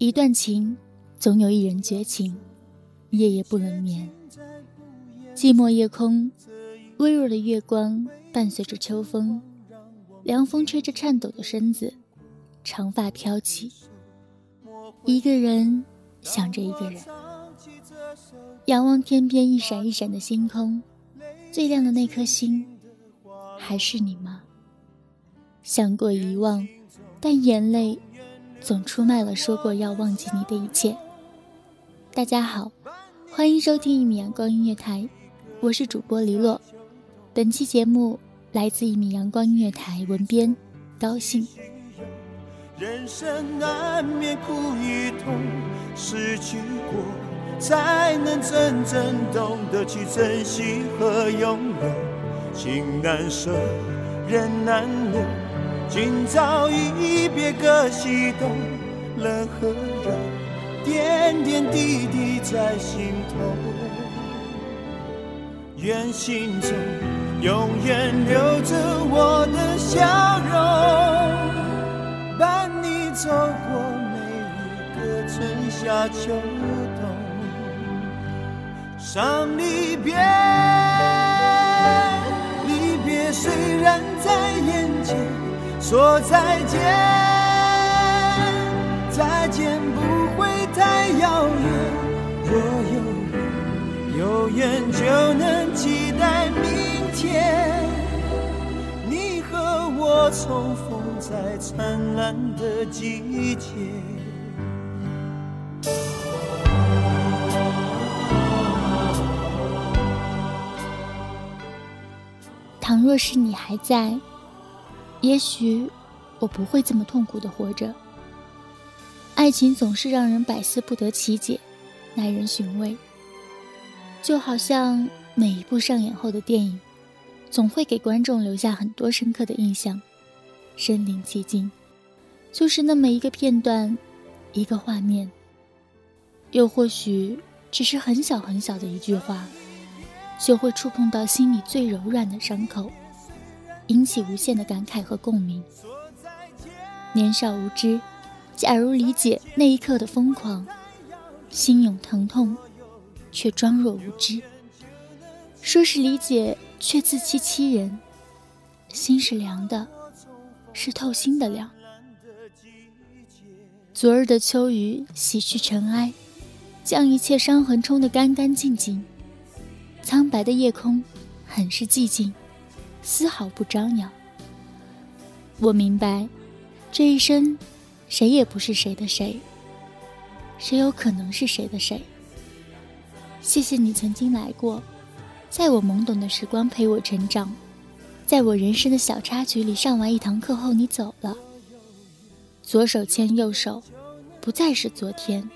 一段情，总有一人绝情，夜夜不能眠。寂寞夜空，微弱的月光伴随着秋风，凉风吹着颤抖的身子，长发飘起。一个人想着一个人，仰望天边一闪一闪的星空，最亮的那颗星，还是你吗？想过遗忘，但眼泪。总出卖了说过要忘记你的一切。大家好，欢迎收听一米阳光音乐台，我是主播黎洛。本期节目来自一米阳光音乐台文编高兴。人生难免苦与痛，失去过才能真正懂得去珍惜和拥有。情难舍，人难留。今朝一别各西东，冷和热，点点滴滴在心头。愿心中永远留着我的笑容，伴你走过每一个春夏秋冬。伤离别，说再见，再见不会太遥远。若有缘，有缘就能期待明天，你和我重逢在灿烂的季节。倘若是你还在。也许我不会这么痛苦的活着。爱情总是让人百思不得其解，耐人寻味。就好像每一部上演后的电影，总会给观众留下很多深刻的印象，身临其境，就是那么一个片段，一个画面，又或许只是很小很小的一句话，就会触碰到心里最柔软的伤口。引起无限的感慨和共鸣。年少无知，假如理解那一刻的疯狂，心涌疼痛，却装若无知。说是理解，却自欺欺人。心是凉的，是透心的凉。昨日的秋雨洗去尘埃，将一切伤痕冲得干干净净。苍白的夜空，很是寂静。丝毫不张扬。我明白，这一生，谁也不是谁的谁，谁有可能是谁的谁。谢谢你曾经来过，在我懵懂的时光陪我成长，在我人生的小插曲里上完一堂课后，你走了。左手牵右手，不再是昨天。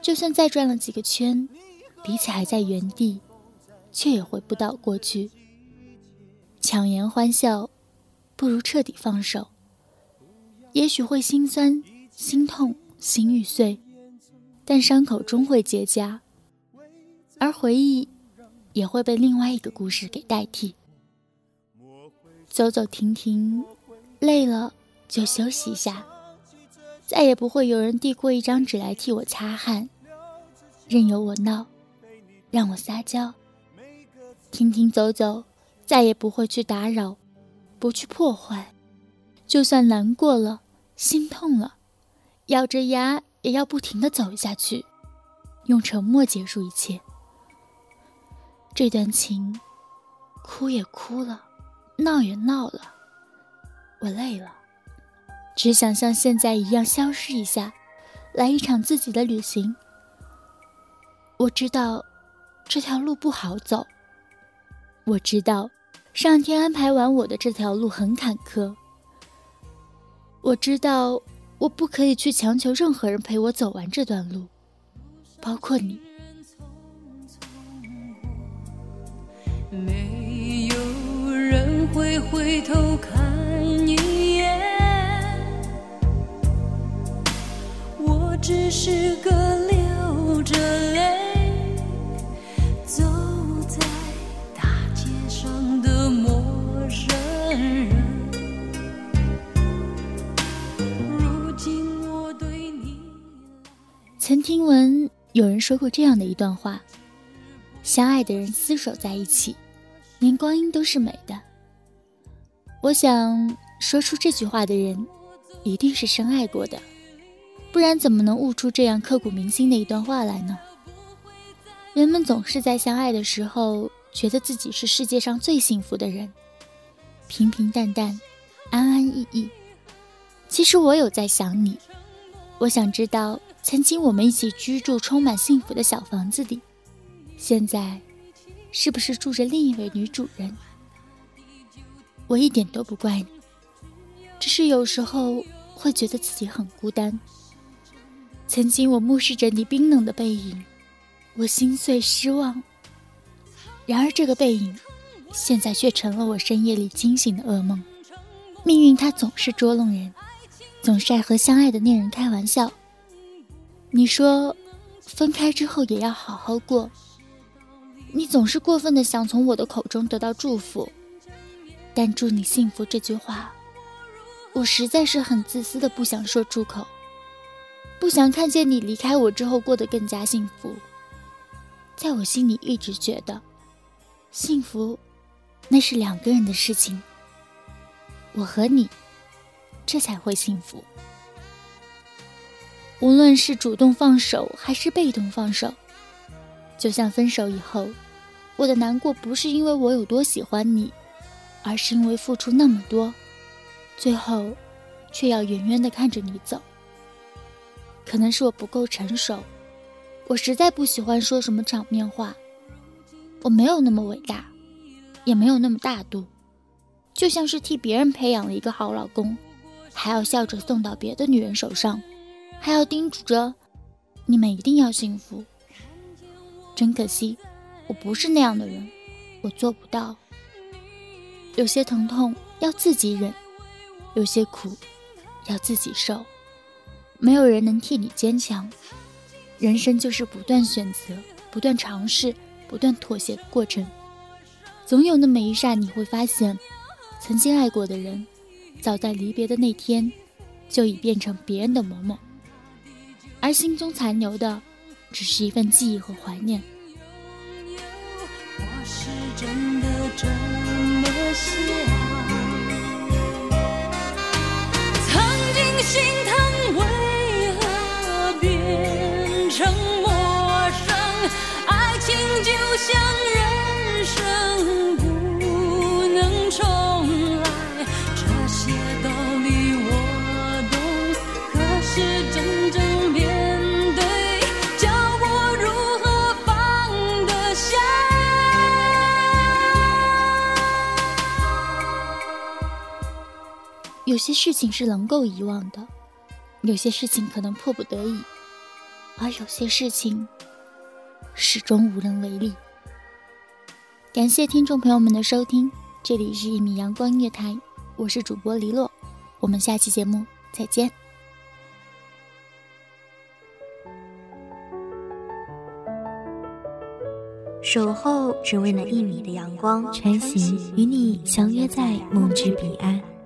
就算再转了几个圈，彼此还在原地，却也回不到过去。强颜欢笑，不如彻底放手。也许会心酸、心痛、心欲碎，但伤口终会结痂，而回忆也会被另外一个故事给代替。走走停停，累了就休息一下。再也不会有人递过一张纸来替我擦汗，任由我闹，让我撒娇。停停走走，再也不会去打扰，不去破坏。就算难过了，心痛了，咬着牙也要不停的走下去，用沉默结束一切。这段情，哭也哭了，闹也闹了，我累了。只想像现在一样消失一下，来一场自己的旅行。我知道这条路不好走，我知道上天安排完我的这条路很坎坷。我知道我不可以去强求任何人陪我走完这段路，包括你。没有人会回头看一眼，我。只是个曾听闻有人说过这样的一段话：相爱的人厮守在一起，连光阴都是美的。我想，说出这句话的人，一定是深爱过的。不然怎么能悟出这样刻骨铭心的一段话来呢？人们总是在相爱的时候，觉得自己是世界上最幸福的人，平平淡淡，安安逸逸。其实我有在想你，我想知道，曾经我们一起居住充满幸福的小房子里，现在是不是住着另一位女主人？我一点都不怪你，只是有时候会觉得自己很孤单。曾经我目视着你冰冷的背影，我心碎失望。然而这个背影，现在却成了我深夜里惊醒的噩梦。命运它总是捉弄人，总是爱和相爱的恋人开玩笑。你说，分开之后也要好好过。你总是过分的想从我的口中得到祝福，但祝你幸福这句话，我实在是很自私的不想说出口。不想看见你离开我之后过得更加幸福。在我心里一直觉得，幸福，那是两个人的事情。我和你，这才会幸福。无论是主动放手还是被动放手，就像分手以后，我的难过不是因为我有多喜欢你，而是因为付出那么多，最后，却要远远的看着你走。可能是我不够成熟，我实在不喜欢说什么场面话。我没有那么伟大，也没有那么大度，就像是替别人培养了一个好老公，还要笑着送到别的女人手上，还要叮嘱着你们一定要幸福。真可惜，我不是那样的人，我做不到。有些疼痛要自己忍，有些苦要自己受。没有人能替你坚强，人生就是不断选择、不断尝试、不断妥协的过程。总有那么一刹，你会发现，曾经爱过的人，早在离别的那天，就已变成别人的某某，而心中残留的，只是一份记忆和怀念。我是真的这么想，曾经心疼有些事情是能够遗忘的，有些事情可能迫不得已，而有些事情始终无能为力。感谢听众朋友们的收听，这里是一米阳光音乐台，我是主播黎洛，我们下期节目再见。守候只为那一米的阳光，穿行与你相约在梦之彼岸。